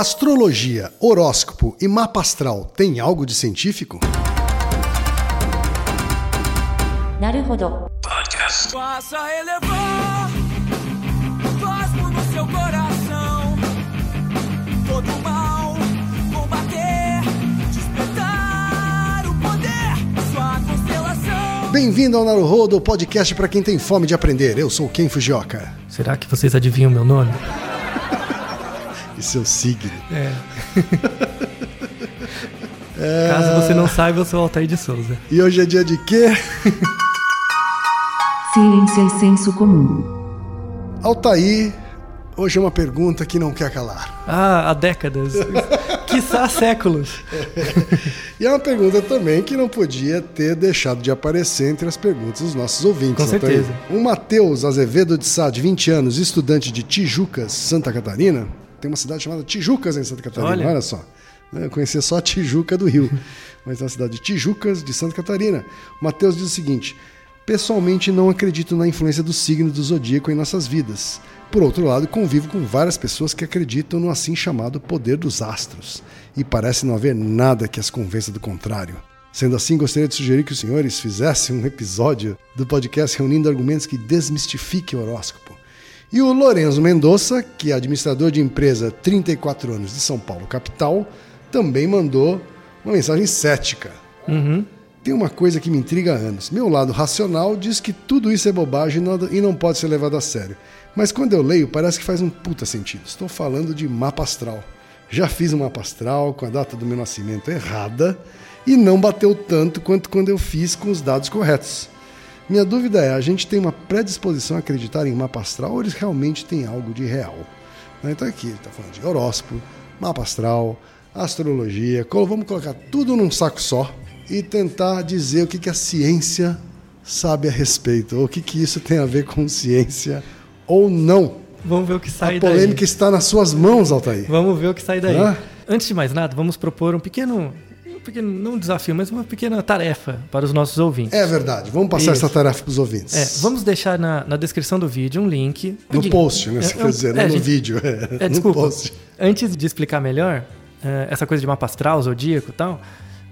Astrologia, horóscopo e mapa astral têm algo de científico? Naruhodo. Podcast. Faça elevar cosmo no seu coração. Todo mal combater, despertar o poder, sua constelação. Bem-vindo ao Naruhodo, podcast para quem tem fome de aprender. Eu sou Ken Fujioka. Será que vocês adivinham meu nome? E seu signo. É. Caso você não saiba, eu sou Altair de Souza. E hoje é dia de quê? Ciência e senso comum. Altair, hoje é uma pergunta que não quer calar. Ah, há décadas. Quiçá séculos. E é uma pergunta também que não podia ter deixado de aparecer entre as perguntas dos nossos ouvintes. Com Altair. certeza. O Matheus Azevedo de Sá, de 20 anos, estudante de Tijucas, Santa Catarina. Tem uma cidade chamada Tijucas em Santa Catarina, olha, Olha. só. Eu conhecia só a Tijuca do Rio, mas é uma cidade de Tijucas, de Santa Catarina. O Matheus diz o seguinte: Pessoalmente não acredito na influência do signo do zodíaco em nossas vidas. Por outro lado, convivo com várias pessoas que acreditam no assim chamado poder dos astros, e parece não haver nada que as convença do contrário. Sendo assim, gostaria de sugerir que os senhores fizessem um episódio do podcast reunindo argumentos que desmistifiquem o horóscopo. E o Lorenzo Mendonça, que é administrador de empresa 34 anos de São Paulo, capital, também mandou uma mensagem cética. Uhum. Tem uma coisa que me intriga há anos. Meu lado racional diz que tudo isso é bobagem e não- e não pode ser levado a sério. Mas quando eu leio, parece que faz um puta sentido. Estou falando de mapa astral. Já fiz um mapa astral com a data do meu nascimento errada e não bateu tanto quanto quando eu fiz com os dados corretos. Minha dúvida é: a gente tem uma predisposição a acreditar em mapa astral ou eles realmente têm algo de real? Então aqui ele está falando de horóscopo, mapa astral, astrologia. Vamos colocar tudo num saco só e tentar dizer o que, que a ciência sabe a respeito, ou o que, que isso tem a ver com ciência ou não. Vamos ver o que sai A polêmica daí. está nas suas mãos, Altair. Vamos ver o que sai daí. Ah. Antes de mais nada, vamos propor um pequeno, um pequeno, não um desafio, mas uma pequena tarefa para os nossos ouvintes. É verdade. Vamos passar Isso. essa tarefa para os ouvintes. É, vamos deixar na, na descrição do vídeo um link. No post, né? Você É, quer dizer, não é, no gente, vídeo. É, É, no desculpa. post. Antes de explicar melhor essa coisa de mapa astral, zodíaco e tal,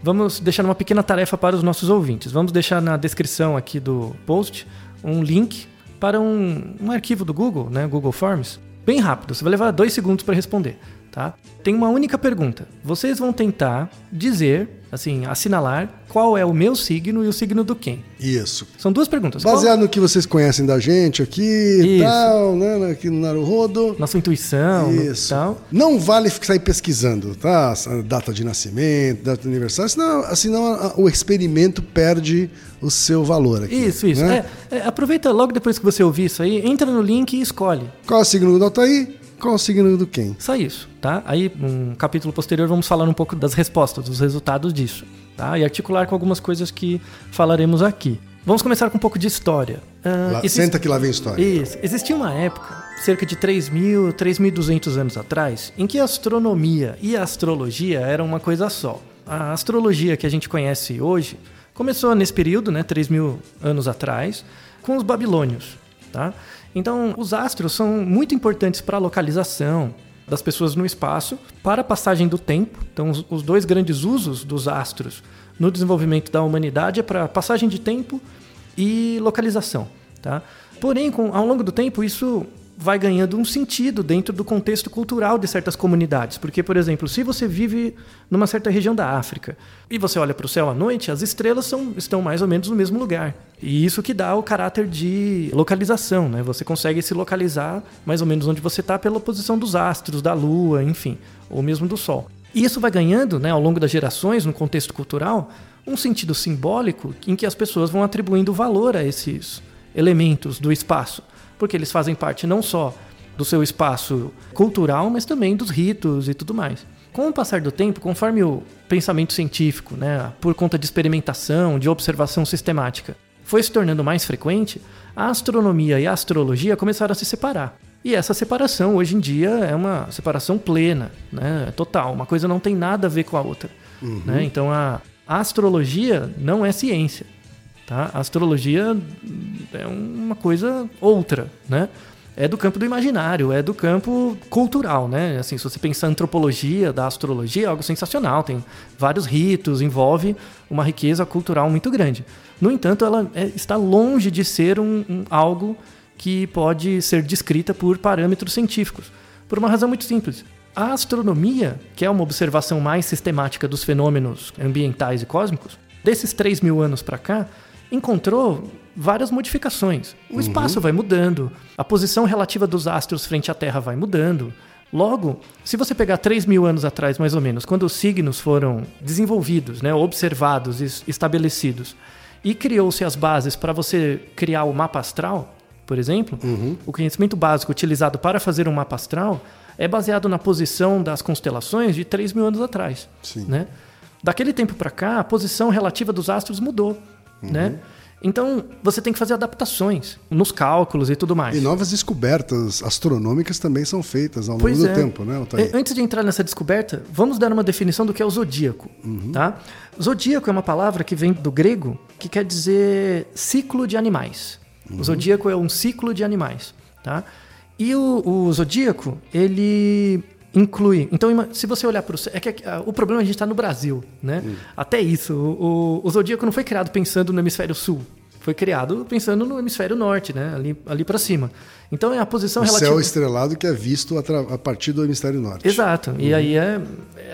vamos deixar uma pequena tarefa para os nossos ouvintes. Vamos deixar na descrição aqui do post um link para um, um arquivo do Google, né, Google Forms, bem rápido. Você vai levar dois segundos para responder, tá? Tem uma única pergunta. Vocês vão tentar dizer, assim, assinalar qual é o meu signo e o signo do quem. Isso. São duas perguntas. Qual- Baseado no que vocês conhecem da gente aqui e tal, né? Aqui no Naruhodo. nossa intuição Isso. tal. Não vale sair pesquisando, tá? Data de nascimento, data de aniversário, senão, senão o experimento perde o seu valor aqui. Isso, isso. né? É, é, aproveita logo depois que você ouvir isso aí, entra no link e escolhe. Qual é o signo do Altair? Qual o signo do quem? Só isso, tá? Aí, num capítulo posterior, vamos falar um pouco das respostas, dos resultados disso, tá? E articular com algumas coisas que falaremos aqui. Vamos começar com um pouco de história. Ah, Lá- existe- Senta que lá vem história. Isso. Existia uma época, cerca de 3.000, 3.200 anos atrás, em que a astronomia e a astrologia eram uma coisa só. A astrologia que a gente conhece hoje começou nesse período, né, 3.000 anos atrás, com os babilônios, tá? Então, os astros são muito importantes para a localização das pessoas no espaço, para a passagem do tempo. Então, os, dois grandes usos dos astros no desenvolvimento da humanidade é para passagem de tempo e localização. Tá? Porém, com, ao longo do tempo, isso vai ganhando um sentido dentro do contexto cultural de certas comunidades. Porque, por exemplo, se você vive numa certa região da África e você olha para o céu à noite, as estrelas são, estão mais ou menos no mesmo lugar. E isso que dá o caráter de localização. Né? Você consegue se localizar mais ou menos onde você está pela posição dos astros, da lua, enfim, ou mesmo do sol. E isso vai ganhando, né, ao longo das gerações, no contexto cultural, um sentido simbólico em que as pessoas vão atribuindo valor a esses elementos do espaço, porque eles fazem parte não só do seu espaço cultural, mas também dos ritos e tudo mais. Com o passar do tempo, conforme o pensamento científico, né, por conta de experimentação, de observação sistemática, foi se tornando mais frequente, a astronomia e a astrologia começaram a se separar. E essa separação, hoje em dia, é uma separação plena, né, total. Uma coisa não tem nada a ver com a outra. Né? Então, a, a astrologia não é ciência. Tá? A astrologia é uma coisa outra. Né? é do campo do imaginário, é do campo cultural, né? Assim, se você pensar em antropologia da astrologia, é algo sensacional, tem vários ritos, envolve uma riqueza cultural muito grande. No entanto, ela é, está longe de ser um, um, algo que pode ser descrita por parâmetros científicos, por uma razão muito simples. A astronomia, que é uma observação mais sistemática dos fenômenos ambientais e cósmicos, desses 3 mil anos para cá, encontrou várias modificações. O espaço vai mudando, a posição relativa dos astros frente à Terra vai mudando. Logo, se você pegar 3 mil anos atrás, mais ou menos, quando os signos foram desenvolvidos, né, observados, estabelecidos, e criou-se as bases para você criar o mapa astral, por exemplo, Uhum. o conhecimento básico utilizado para fazer um mapa astral é baseado na posição das constelações de 3 mil anos atrás. Sim. Né? Daquele tempo para cá, a posição relativa dos astros mudou. Uhum. Né? Então, você tem que fazer adaptações nos cálculos e tudo mais. E novas descobertas astronômicas também são feitas ao longo Pois do é. tempo, né, Altair? E- Antes de entrar nessa descoberta, vamos dar uma definição do que é o zodíaco. Uhum. Tá? Zodíaco é uma palavra que vem do grego que quer dizer ciclo de animais. Uhum. O zodíaco é um ciclo de animais. Tá? E o, o zodíaco, ele inclui. Então, se você olhar para o. É que ah, o problema é a gente está no Brasil. Né? Hum. Até isso. O, o, o zodíaco não foi criado pensando no hemisfério sul. Foi criado pensando no hemisfério norte, né? ali, ali para cima. Então é a posição o relativa. céu estrelado que é visto atra- a partir do hemisfério norte. Exato. E aí é,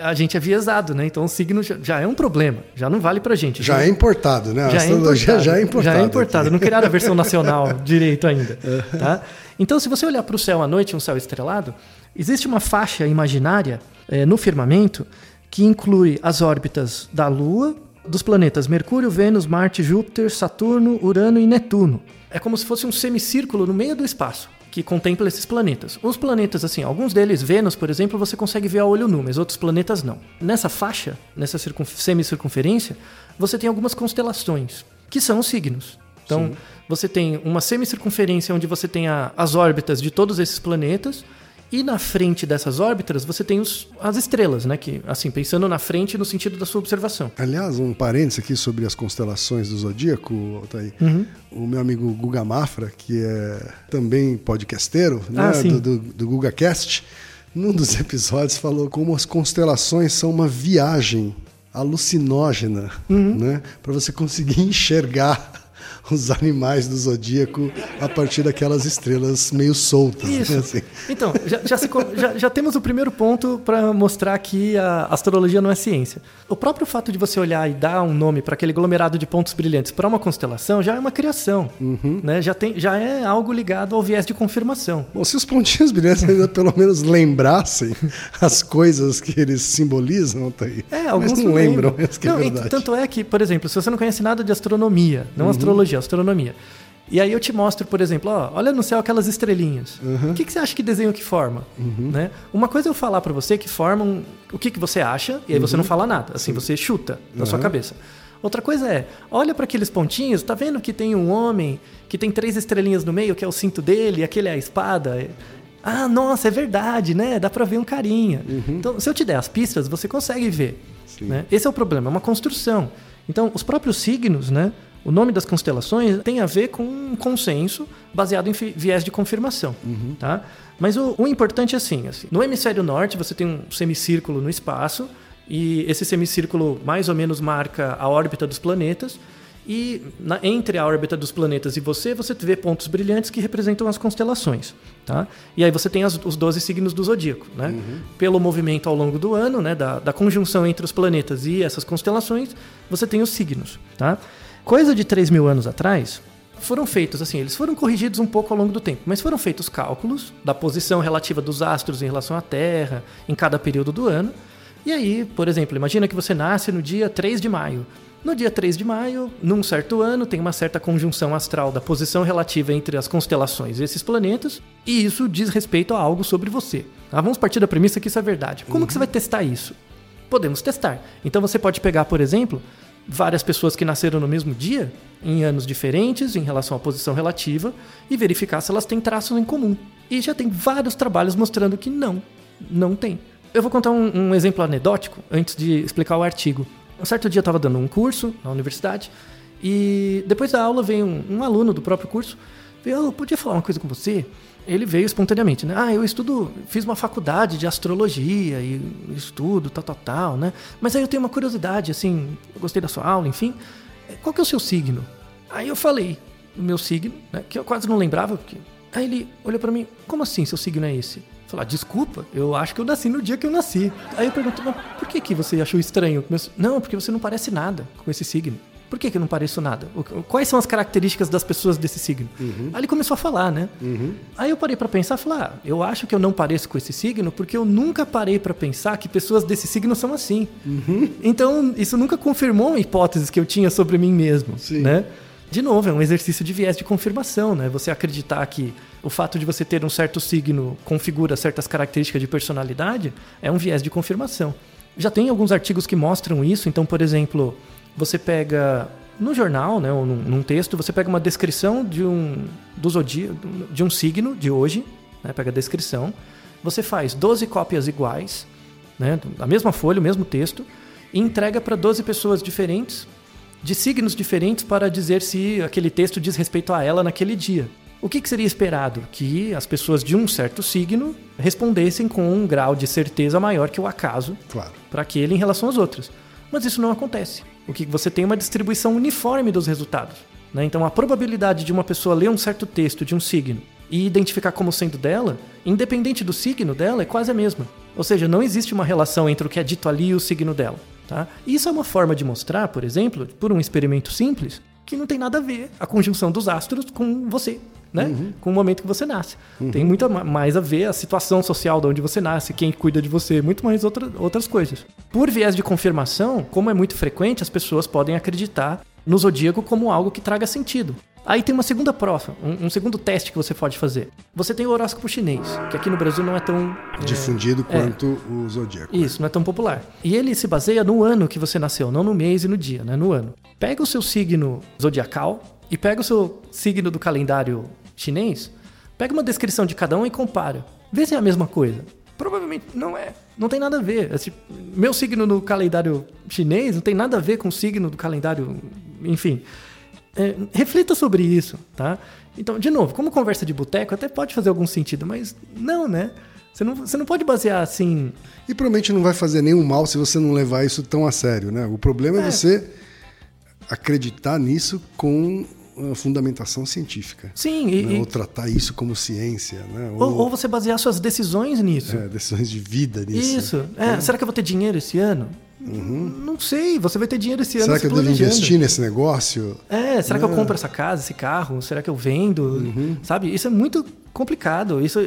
a gente é viesado, né? Então o signo já, já é um problema. Já não vale pra gente. Já é importado, né? A já é astrologia importado. já é importada. Já é importado. Não criaram a versão nacional direito ainda. É. Tá? Então, se você olhar para o céu à noite, um céu estrelado, existe uma faixa imaginária eh, no firmamento que inclui as órbitas da Lua, dos planetas Mercúrio, Vênus, Marte, Júpiter, Saturno, Urano e Netuno. É como se fosse um semicírculo no meio do espaço que contempla esses planetas. Os planetas, assim, alguns deles, Vênus, por exemplo, você consegue ver a olho nu, mas outros planetas não. Nessa faixa, nessa circun- semicircunferência, você tem algumas constelações, que são os signos. Então, você tem uma semicircunferência onde você tem a- as órbitas de todos esses planetas, e na frente dessas órbitas você tem os- as estrelas, né? Que, assim, pensando na frente no sentido da sua observação. Aliás, um parênteses aqui sobre as constelações do zodíaco, Altair. Uhum. O meu amigo Guga Mafra, que é também podcasteiro né, Ah, do, do, do GugaCast, num dos episódios falou como as constelações são uma viagem alucinógena, Uhum. né, para você conseguir enxergar os animais do zodíaco a partir daquelas estrelas meio soltas. né, Isso. assim. Então, já, já se já- já temos o primeiro ponto para mostrar que a astrologia não é ciência. O próprio fato de você olhar e dar um nome para aquele aglomerado de pontos brilhantes para uma constelação já é uma criação. Né? Já, tem, já é algo ligado ao viés de confirmação. Bom, se os pontinhos brilhantes ainda pelo menos lembrassem as coisas que eles simbolizam, tá aí. É, alguns Mas não lembram, que é Não, verdade. Uhum. tanto é que, por exemplo, se você não conhece nada de astronomia, não astrologia, astronomia. E aí eu te mostro, por exemplo, ó, olha no céu aquelas estrelinhas. Uhum. O que, que você acha que desenho que forma? Né? Uma coisa é eu falar pra você que formam o que, que você acha, e aí você não Uhum. fala nada. Assim, você chuta na sua cabeça. Outra coisa é, olha para aqueles pontinhos, tá vendo que tem um homem que tem três estrelinhas no meio, que é o cinto dele, e aquele é a espada. Ah, nossa, é verdade, né? Dá pra ver um carinha. Então, se eu te der as pistas, você consegue ver. né? Esse é o problema, é uma construção. Então, os próprios signos, né? O nome das constelações tem a ver com um consenso baseado em viés de confirmação, tá? Mas o, o importante é assim, assim, no hemisfério norte você tem um semicírculo no espaço e esse semicírculo mais ou menos marca a órbita dos planetas e na- entre a órbita dos planetas e você, você vê pontos brilhantes que representam as constelações, tá? E aí você tem as- os 12 signos do zodíaco, né? Pelo movimento ao longo do ano, né, da, da conjunção entre os planetas e essas constelações, você tem os signos, tá? Coisa de 3 mil anos atrás, foram feitos, assim, eles foram corrigidos um pouco ao longo do tempo, mas foram feitos cálculos da posição relativa dos astros em relação à Terra em cada período do ano. E aí, por exemplo, imagina que você nasce no dia 3 de maio. No dia 3 de maio, num certo ano, tem uma certa conjunção astral da posição relativa entre as constelações e esses planetas, e isso diz respeito a algo sobre você. Tá? Vamos partir da premissa que isso é verdade. Como que você vai testar isso? Podemos testar. Então você pode pegar, por exemplo, várias pessoas que nasceram no mesmo dia, em anos diferentes, em relação à posição relativa, e verificar se elas têm traços em comum. E já tem vários trabalhos mostrando que não, não tem. Eu vou contar um, um exemplo anedótico antes de explicar o artigo. Um certo dia eu estava dando um curso na universidade, e depois da aula veio um, um aluno do próprio curso Eu podia falar uma coisa com você? Ele veio espontaneamente, né? Ah, eu estudo, fiz uma faculdade de astrologia e estudo, tal, tal, tal, né? Mas aí eu tenho uma curiosidade, assim, gostei da sua aula, enfim. Qual que é o seu signo? Aí eu falei o meu signo, né? Que eu quase não lembrava, porque... Aí ele olhou para mim, como assim seu signo é esse? Falar, desculpa, eu acho que eu nasci no dia que eu nasci. Aí eu pergunto, mas por que, que você achou estranho? Não, porque você não parece nada com esse signo. Por que, que eu não pareço nada? Quais são as características das pessoas desse signo? Uhum. Aí ele começou a falar, né? Uhum. Aí eu parei para pensar, falar, ah, eu acho que eu não pareço com esse signo porque eu nunca parei para pensar que pessoas desse signo são assim. Uhum. Então isso nunca confirmou hipóteses que eu tinha sobre mim mesmo, Sim. né? De novo, é um exercício de viés de confirmação, né? Você acreditar que o fato de você ter um certo signo configura certas características de personalidade é um viés de confirmação. Já tem alguns artigos que mostram isso, então, por exemplo, você pega no jornal, né, ou num, num texto, você pega uma descrição de um do zodíaco, de um signo de hoje, né, pega a descrição, você faz 12 cópias iguais, né, da mesma folha, o mesmo texto, e entrega para 12 pessoas diferentes, de signos diferentes, para dizer se aquele texto diz respeito a ela naquele dia. O que, que seria esperado? Que as pessoas de um certo signo respondessem com um grau de certeza maior que o acaso Claro. para aquele em relação aos outros. Mas isso não acontece. O que você tem é uma distribuição uniforme dos resultados. né? Então a probabilidade de uma pessoa ler um certo texto de um signo e identificar como sendo dela, independente do signo dela, é quase a mesma. Ou seja, não existe uma relação entre o que é dito ali e o signo dela. Tá? Isso é uma forma de mostrar, por exemplo, por um experimento simples, que não tem nada a ver a conjunção dos astros com você, né? Com o momento que você nasce. Tem muito ma- mais a ver a situação social de onde você nasce, quem cuida de você, muito mais outra, outras coisas. Por viés de confirmação, como é muito frequente, as pessoas podem acreditar no zodíaco como algo que traga sentido. Aí tem uma segunda prova, um, um segundo teste que você pode fazer. Você tem o horóscopo chinês, que aqui no Brasil não é tão é, Difundido quanto o zodíaco. isso, não é tão popular. E ele se baseia no ano que você nasceu, não no mês e no dia, né? No ano. Pega o seu signo zodiacal e pega o seu signo do calendário chinês, pega uma descrição de cada um e compara. Vê se é a mesma coisa. Provavelmente não é. Não tem nada a ver. Esse- meu signo no calendário chinês não tem nada a ver com o signo do calendário. Enfim. É, reflita sobre isso, tá? Então, de novo, como conversa de boteco, até pode fazer algum sentido, mas não, né? Você não, você não pode basear assim. E provavelmente não vai fazer nenhum mal se você não levar isso tão a sério, né? O problema é, É. você acreditar nisso com fundamentação científica. Sim, e, né? e- Ou tratar isso como ciência, né? Ou, ou você basear suas decisões nisso. é, decisões de vida nisso. Isso. É, Será que eu vou ter dinheiro esse ano? Não sei. Você vai ter dinheiro esse ano. Uhum. Será se que eu devo investir nesse negócio? É, será que eu compro essa casa, esse carro? Será que eu vendo? Uhum. Sabe? Isso é muito complicado. Isso,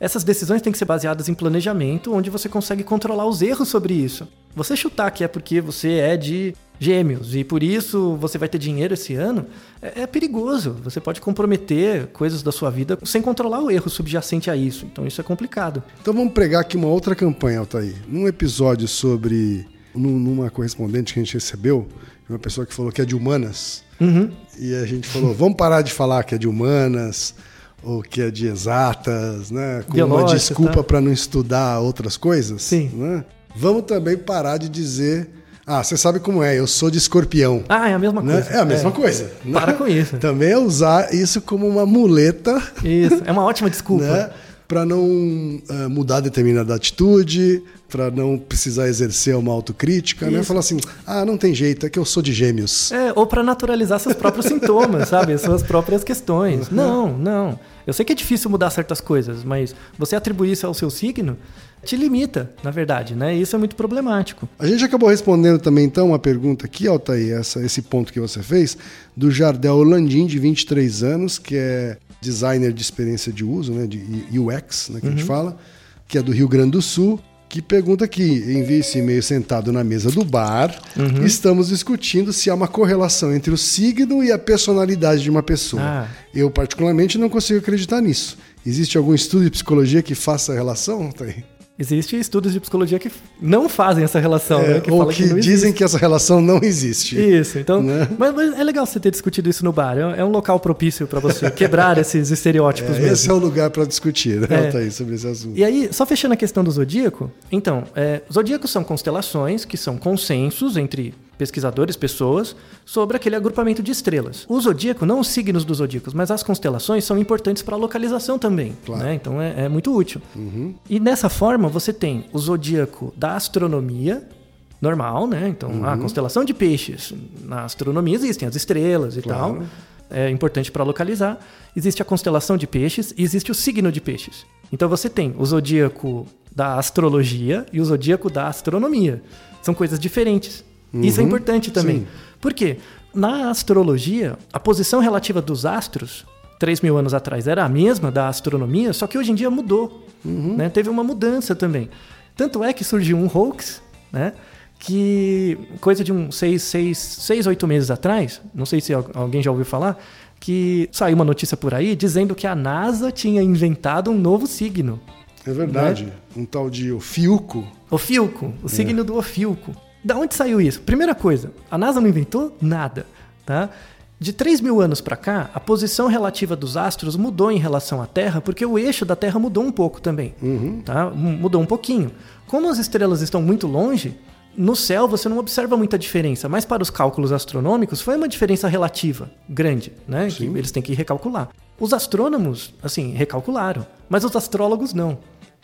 essas decisões têm que ser baseadas em planejamento, onde você consegue controlar os erros sobre isso. Você chutar que é porque você é de gêmeos e por isso você vai ter dinheiro esse ano, é, é perigoso. Você pode comprometer coisas da sua vida sem controlar o erro subjacente a isso. Então isso é complicado. Então vamos pregar aqui uma outra campanha, Altair. Num episódio sobre. Num- numa correspondente que a gente recebeu, uma pessoa que falou que é de humanas. Uhum. E a gente falou, vamos parar de falar que é de humanas ou que é de exatas, né? Como uma Biológicas, desculpa tá? para não estudar outras coisas. Sim. Né? Vamos também parar de dizer, ah, você sabe como é, eu sou de escorpião. Ah, é a mesma Né? coisa. É a mesma coisa. né? Para com isso. Também é usar isso como uma muleta Isso. É uma ótima desculpa. né? Para não eh, mudar determinada atitude, para não precisar exercer uma autocrítica, né? Isso. Falar assim, ah, não tem jeito, é que eu sou de gêmeos. É, ou para naturalizar seus próprios sintomas, sabe? As suas próprias questões. Não, não. Eu sei que é difícil mudar certas coisas, mas você atribuir isso ao seu signo te limita, na verdade, né? E isso é muito problemático. A gente acabou respondendo também, então, uma pergunta aqui, Altair, essa, esse ponto que você fez, do Jardel Landim, de 23 anos, que é designer de experiência de uso, né, de UX, né, que a gente fala, que é do Rio Grande do Sul, que pergunta aqui, envia esse e-mail sentado na mesa do bar, estamos discutindo se há uma correlação entre o signo e a personalidade de uma pessoa. Ah. Eu, particularmente, não consigo acreditar nisso. Existe algum estudo de psicologia que faça a relação, Altair? Existem estudos de psicologia que não fazem essa relação, É, né? Que ou que, não dizem que essa relação não existe. Isso, então. Né? Mas, mas é legal você ter discutido isso no bar. É, é um local propício para você quebrar esses estereótipos É, mesmo. esse é o lugar para discutir, né, É. Altair, sobre esse assunto. E aí, só fechando a questão do zodíaco, então, é, zodíacos são constelações que são consensos entre pesquisadores, pessoas, sobre aquele agrupamento de estrelas. O zodíaco, não os signos dos zodíacos, mas as constelações são importantes para a localização também. Claro. né? Então é, é muito útil. E dessa forma você tem o zodíaco da astronomia normal, né? Então a constelação de peixes na astronomia existem as estrelas e Claro. tal. É importante para localizar. Existe a constelação de peixes e existe o signo de peixes. Então você tem o zodíaco da astrologia e o zodíaco da astronomia. São coisas diferentes. Isso é importante também. Sim. Por quê? Na astrologia, a posição relativa dos astros, 3 mil anos atrás, era a mesma da astronomia, só que hoje em dia mudou. né? Teve uma mudança também. Tanto é que surgiu um hoax, né? que coisa de uns 6, seis, seis, 8 meses atrás, não sei se al- alguém já ouviu falar, que saiu uma notícia por aí dizendo que a NASA tinha inventado um novo signo. É verdade. Um tal de Ofiuco. Ofilco, o signo do Ofilco. Da onde saiu isso? Primeira coisa, a NASA não inventou nada, tá? De 3 mil anos para cá, a posição relativa dos astros mudou em relação à Terra, porque o eixo da Terra mudou um pouco também, tá? M- Mudou um pouquinho. Como as estrelas estão muito longe, no céu você não observa muita diferença, mas para os cálculos astronômicos foi uma diferença relativa, grande, né? Que eles têm que recalcular. Os astrônomos, assim, recalcularam, mas os astrólogos não.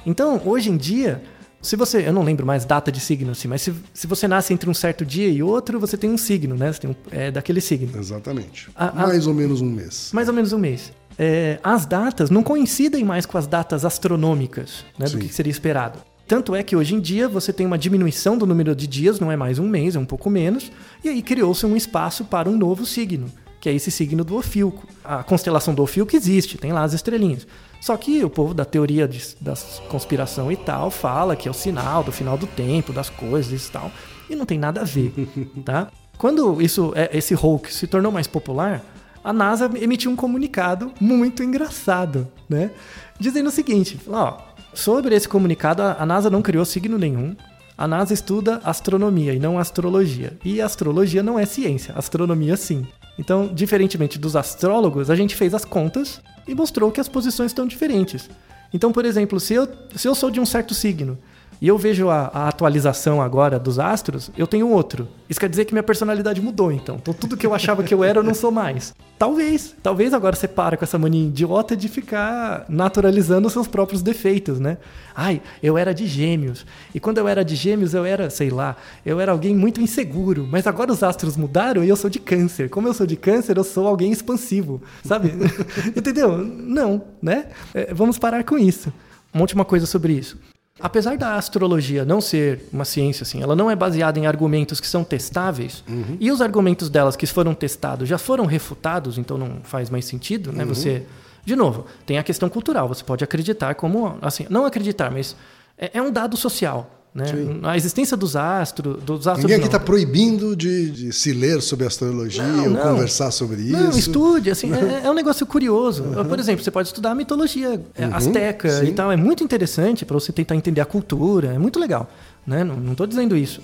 Então, hoje em dia, se você. Eu não lembro mais data de signo, assim, mas se, se você nasce entre um certo dia e outro, você tem um signo, né? Você tem um, é daquele signo. Exatamente. A- a- Mais ou menos um mês. Mais ou menos um mês. É, as datas não coincidem mais com as datas astronômicas, né, do Sim. que seria esperado. Tanto é que hoje em dia você tem uma diminuição do número de dias, não é mais um mês, é um pouco menos, e aí criou-se um espaço para um novo signo, que é esse signo do Ofilco. A constelação do Ofilco existe, tem lá as estrelinhas. Só que o povo da teoria de, da conspiração e tal fala que é o sinal do final do tempo, das coisas e tal, e não tem nada a ver, tá? Quando isso, é- esse hoax se tornou mais popular, a NASA emitiu um comunicado muito engraçado, né? Dizendo o seguinte, ó, sobre esse comunicado, a NASA não criou signo nenhum. A NASA estuda astronomia e não astrologia. E astrologia não é ciência, astronomia sim. Então, diferentemente dos astrólogos, a gente fez as contas e mostrou que as posições estão diferentes. Então, por exemplo, se eu, se eu sou de um certo signo e eu vejo a, a atualização agora dos astros, eu tenho outro. Isso quer dizer que minha personalidade mudou, então. Então, tudo que eu achava que eu era, eu não sou mais. Talvez. Talvez agora você para com essa mania idiota de ficar naturalizando seus próprios defeitos, né? Ai, eu era de gêmeos. E quando eu era de gêmeos, eu era, sei lá, eu era alguém muito inseguro. Mas agora os astros mudaram e eu sou de câncer. Como eu sou de câncer, eu sou alguém expansivo, sabe? Entendeu? Não, né? É, vamos parar com isso. Uma última coisa sobre isso. Apesar da astrologia não ser uma ciência assim, ela não é baseada em argumentos que são testáveis, e os argumentos delas que foram testados já foram refutados, então não faz mais sentido, né? Você, de novo, tem a questão cultural. Você pode acreditar como, assim, não acreditar, mas é, é um dado social, né? A existência dos astros, dos astros. Ninguém aqui está proibindo de, de se ler sobre astrologia Não, ou não. conversar sobre isso. Não, estude, assim, é, é um negócio curioso. Por exemplo, você pode estudar a mitologia é, asteca sim. e tal, é muito interessante para você tentar entender a cultura, é muito legal, né? Não, tô dizendo isso.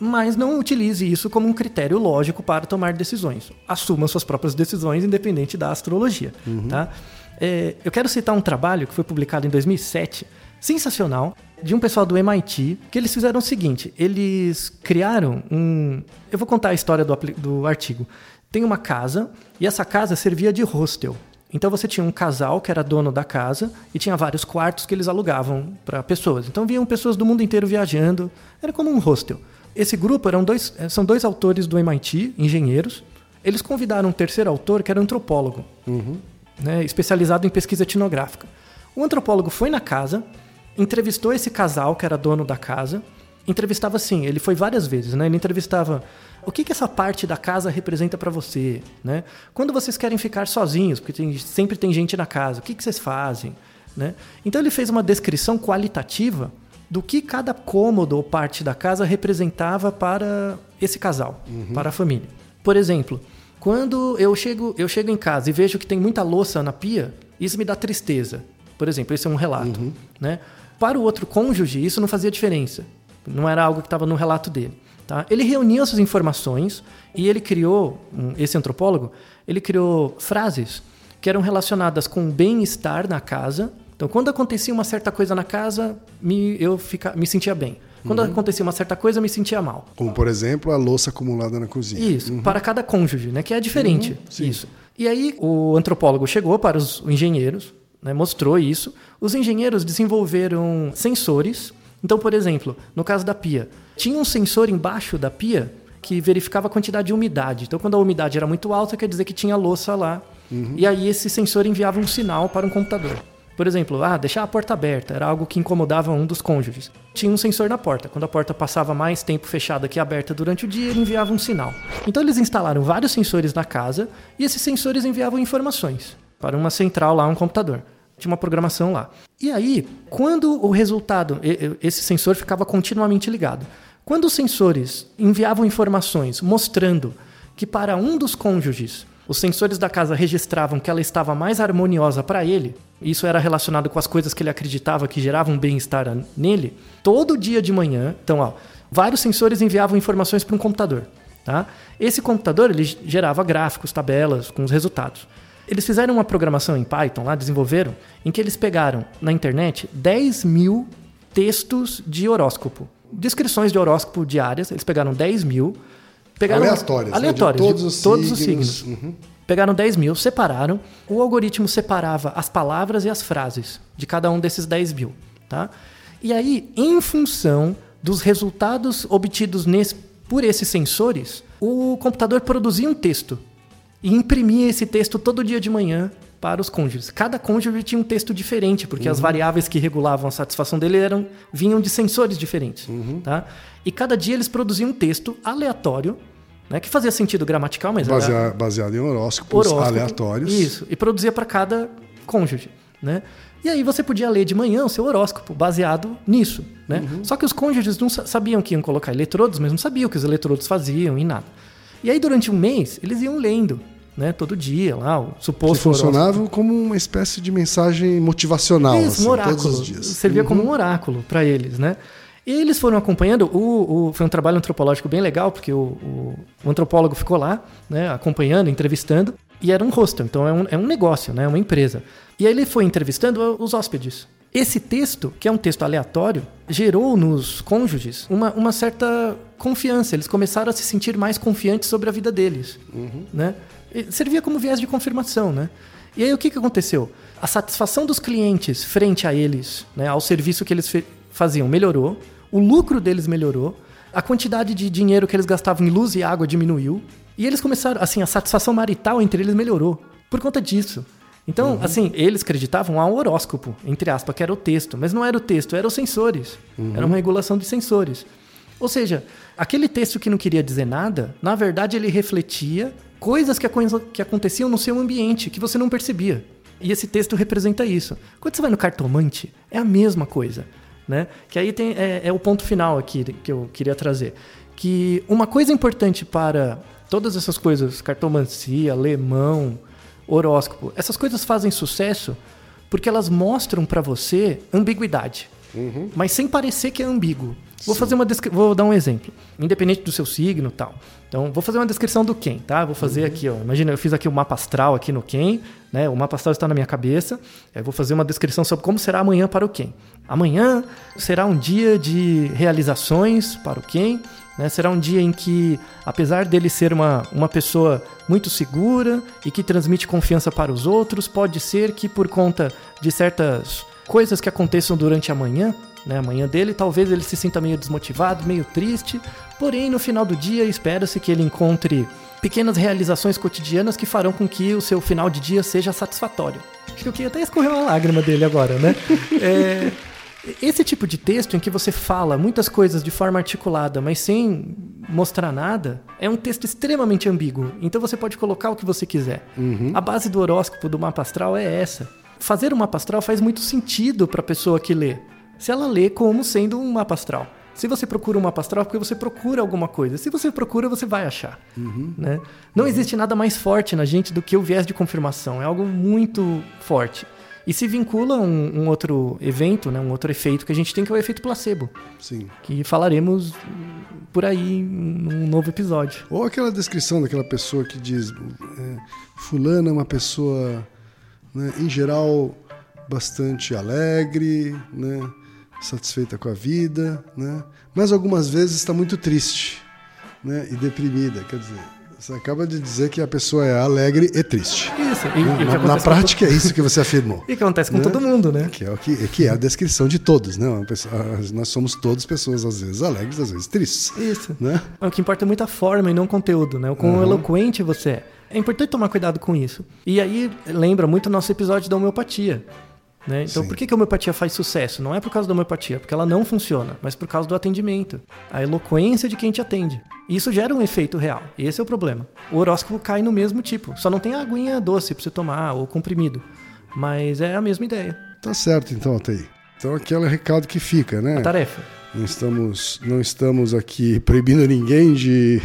Mas não utilize isso como um critério lógico para tomar decisões. Assuma suas próprias decisões, independente da astrologia, tá? É, eu quero citar um trabalho que foi publicado em 2007, sensacional, de um pessoal do MIT, que eles fizeram o seguinte: eles criaram um. Eu vou contar a história do, do artigo. Tem uma casa e essa casa servia de hostel. Então você tinha um casal que era dono da casa e tinha vários quartos que eles alugavam para pessoas. Então vinham pessoas do mundo inteiro viajando. Era como um hostel. Esse grupo eram dois, eh, são dois autores do MIT, engenheiros. Eles convidaram um terceiro autor que era antropólogo, né, especializado em pesquisa etnográfica. O antropólogo foi na casa, entrevistou esse casal que era dono da casa. Entrevistava assim, ele foi várias vezes, né? Ele entrevistava o que, que essa parte da casa representa para você, né? Quando vocês querem ficar sozinhos, porque tem- sempre tem gente na casa, o que, que vocês fazem, né? Então ele fez uma descrição qualitativa do que cada cômodo ou parte da casa representava para esse casal, para a família. Por exemplo, quando eu chego, eu chego em casa e vejo que tem muita louça na pia, isso me dá tristeza. Por exemplo, esse é um relato. Né? Para o outro cônjuge, isso não fazia diferença. Não era algo que estava no relato dele. Tá? Ele reuniu essas informações e ele criou, esse antropólogo, ele criou frases que eram relacionadas com o bem-estar na casa. Então, quando acontecia uma certa coisa na casa, me, eu fica, me sentia bem. Quando acontecia uma certa coisa, eu me sentia mal. Como, por exemplo, a louça acumulada na cozinha. Isso, para cada cônjuge, né? Que é diferente. Uhum, isso. E aí o antropólogo chegou para os engenheiros, né, mostrou isso. Os engenheiros desenvolveram sensores. Então, por exemplo, no caso da pia, tinha um sensor embaixo da pia que verificava a quantidade de umidade. Então, quando a umidade era muito alta, quer dizer que tinha louça lá. E aí esse sensor enviava um sinal para um computador. Por exemplo, ah, deixar a porta aberta era algo que incomodava um dos cônjuges. Tinha um sensor na porta. Quando a porta passava mais tempo fechada que aberta durante o dia, ele enviava um sinal. Então eles instalaram vários sensores na casa e esses sensores enviavam informações para uma central lá, um computador. Tinha uma programação lá. E aí, quando o resultado, esse sensor ficava continuamente ligado. Quando os sensores enviavam informações mostrando que para um dos cônjuges os sensores da casa registravam que ela estava mais harmoniosa para ele, isso era relacionado com as coisas que ele acreditava que geravam bem-estar nele, todo dia de manhã, então, ó, vários sensores enviavam informações para um computador. Tá? Esse computador ele gerava gráficos, tabelas com os resultados. Eles fizeram uma programação em Python lá, desenvolveram, em que eles pegaram na internet 10 mil textos de horóscopo. Descrições de horóscopo diárias, eles pegaram 10 mil. Pegaram Aleatórias, né? De aleatórias, de todos os todos os signos. signos. Uhum. Pegaram 10 mil, separaram. O algoritmo separava as palavras e as frases de cada um desses 10 mil. Tá? E aí, em função dos resultados obtidos nesse- por esses sensores, o computador produzia um texto e imprimia esse texto todo dia de manhã para os cônjuges. Cada cônjuge tinha um texto diferente, porque as variáveis que regulavam a satisfação dele eram vinham de sensores diferentes. Tá? E cada dia eles produziam um texto aleatório, né, que fazia sentido gramatical, mas era Basea- baseado em horóscopos horóscopo. aleatórios. Isso, e produzia para cada cônjuge, né? E aí você podia ler de manhã o seu horóscopo baseado nisso, né? Uhum. Só que os cônjuges não sa- sabiam que iam colocar eletrodos, mas não sabiam o que os eletrodos faziam e nada. E aí durante um mês eles iam lendo, né? Todo dia lá o Que suposto horóscopo. funcionavam como uma espécie de mensagem motivacional, Isso, assim, um oráculo. todos os dias. Servia como um oráculo para eles, né? E eles foram acompanhando. O, o- foi um trabalho antropológico bem legal, porque o, o- o antropólogo ficou lá, né, acompanhando, entrevistando. E era um hostel, então é um, é um negócio, né, uma empresa. E aí ele foi entrevistando os hóspedes. Esse texto, que é um texto aleatório, gerou nos cônjuges uma, uma certa confiança. Eles começaram a se sentir mais confiantes sobre a vida deles. Né? Servia como viés de confirmação. Né? E aí o que, que aconteceu? A satisfação dos clientes frente a eles, né, ao serviço que eles faziam, melhorou. O lucro deles melhorou. A quantidade de dinheiro que eles gastavam em luz e água diminuiu. E eles começaram, assim, a satisfação marital entre eles melhorou por conta disso. Então, assim, eles acreditavam a um horóscopo, entre aspas, que era o texto, mas não era o texto, eram os sensores. Era uma regulação de sensores. Ou seja, aquele texto que não queria dizer nada, na verdade ele refletia coisas que, que aconteciam no seu ambiente que você não percebia. E esse texto representa isso. Quando você vai no cartomante, é a mesma coisa. Né? Que aí tem, é, é o ponto final aqui que eu queria trazer. Que uma coisa importante para todas essas coisas, cartomancia, alemão, horóscopo, essas coisas fazem sucesso porque elas mostram para você ambiguidade, mas sem parecer que é ambíguo. Vou fazer uma vou dar um exemplo, independente do seu signo, e tal. Então, vou fazer uma descrição do Ken, tá? Vou fazer aqui, ó. Imagina, eu fiz aqui o mapa astral aqui no Ken, né? O mapa astral está na minha cabeça. Eu vou fazer uma descrição sobre como será amanhã para o Ken. Amanhã será um dia de realizações para o Ken, né? Será um dia em que, apesar dele ser uma, uma pessoa muito segura e que transmite confiança para os outros, pode ser que por conta de certas coisas que aconteçam durante a manhã, né, a manhã dele, talvez ele se sinta meio desmotivado, meio triste, porém no final do dia espera-se que ele encontre pequenas realizações cotidianas que farão com que o seu final de dia seja satisfatório. Acho que eu queria até escorrer uma lágrima dele agora, né? É, esse tipo de texto em que você fala muitas coisas de forma articulada, mas sem mostrar nada, é um texto extremamente ambíguo. Então você pode colocar o que você quiser. A base do horóscopo do mapa astral é essa. Fazer um mapa astral faz muito sentido para a pessoa que lê. Se ela lê como sendo um mapa astral. Se você procura um mapa astral, é porque você procura alguma coisa. Se você procura, você vai achar. Né? Não existe nada mais forte na gente do que o viés de confirmação. É algo muito forte. E se vincula a um, um outro evento, né? um outro efeito que a gente tem, que é o efeito placebo. Sim. Que falaremos por aí num novo episódio. Ou aquela descrição daquela pessoa que diz: é, Fulana é uma pessoa, né, em geral, bastante alegre, né, satisfeita com a vida, né? Mas algumas vezes está muito triste, né? E deprimida, quer dizer, você acaba de dizer que a pessoa é alegre e triste. Isso. E, e que Na, prática é isso que você afirmou. E que acontece com né? todo mundo, né? Que é, o que, que é a descrição de todos, né? Pessoa- nós somos todos pessoas, às vezes alegres, às vezes tristes. Isso. Né? O que importa é muito a forma e não o conteúdo, né? O quão eloquente você é. É importante tomar cuidado com isso. E aí lembra muito o nosso episódio da homeopatia. Né? Então, Sim. por que, que a homeopatia faz sucesso? Não é por causa da homeopatia, porque ela não funciona, mas por causa do atendimento. A eloquência de quem te atende. E isso gera um efeito real. Esse é o problema. O horóscopo cai no mesmo tipo. Só não tem a aguinha doce pra você tomar ou comprimido. Mas é a mesma ideia. Tá certo, então, Altair. Então, aquele recado que fica, né? A tarefa. Não estamos, não estamos aqui proibindo ninguém de,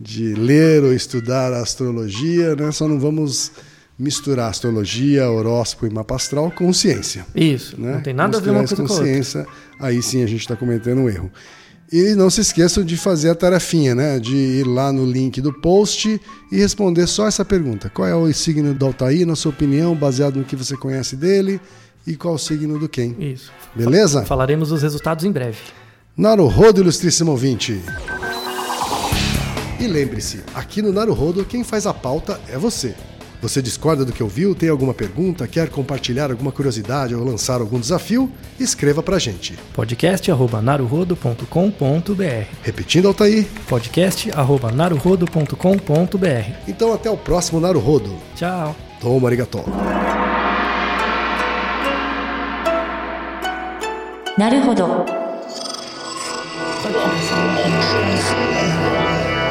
de ler ou estudar astrologia, né? Só não vamos misturar astrologia, horóscopo e mapa astral com ciência. Isso. Né? Não tem nada a ver uma Misturar coisa com com ciência, aí sim a gente está cometendo um erro. E não se esqueçam de fazer a tarefinha, né? De ir lá no link do post e responder só essa pergunta. Qual é o signo do Altair, na sua opinião, baseado no que você conhece dele, e qual o signo do quem. Isso. Beleza? Falaremos os resultados em breve. Naruhodo, ilustríssimo ouvinte. E lembre-se, aqui no Naruhodo, quem faz a pauta é você. Você discorda do que ouviu, tem alguma pergunta, quer compartilhar alguma curiosidade ou lançar algum desafio? Escreva pra gente. podcast@naruhodo.com.br. Repetindo, Altair. podcast@naruhodo.com.br. Então até o próximo Naruhodo. Tchau. Toma arigato. なるほど。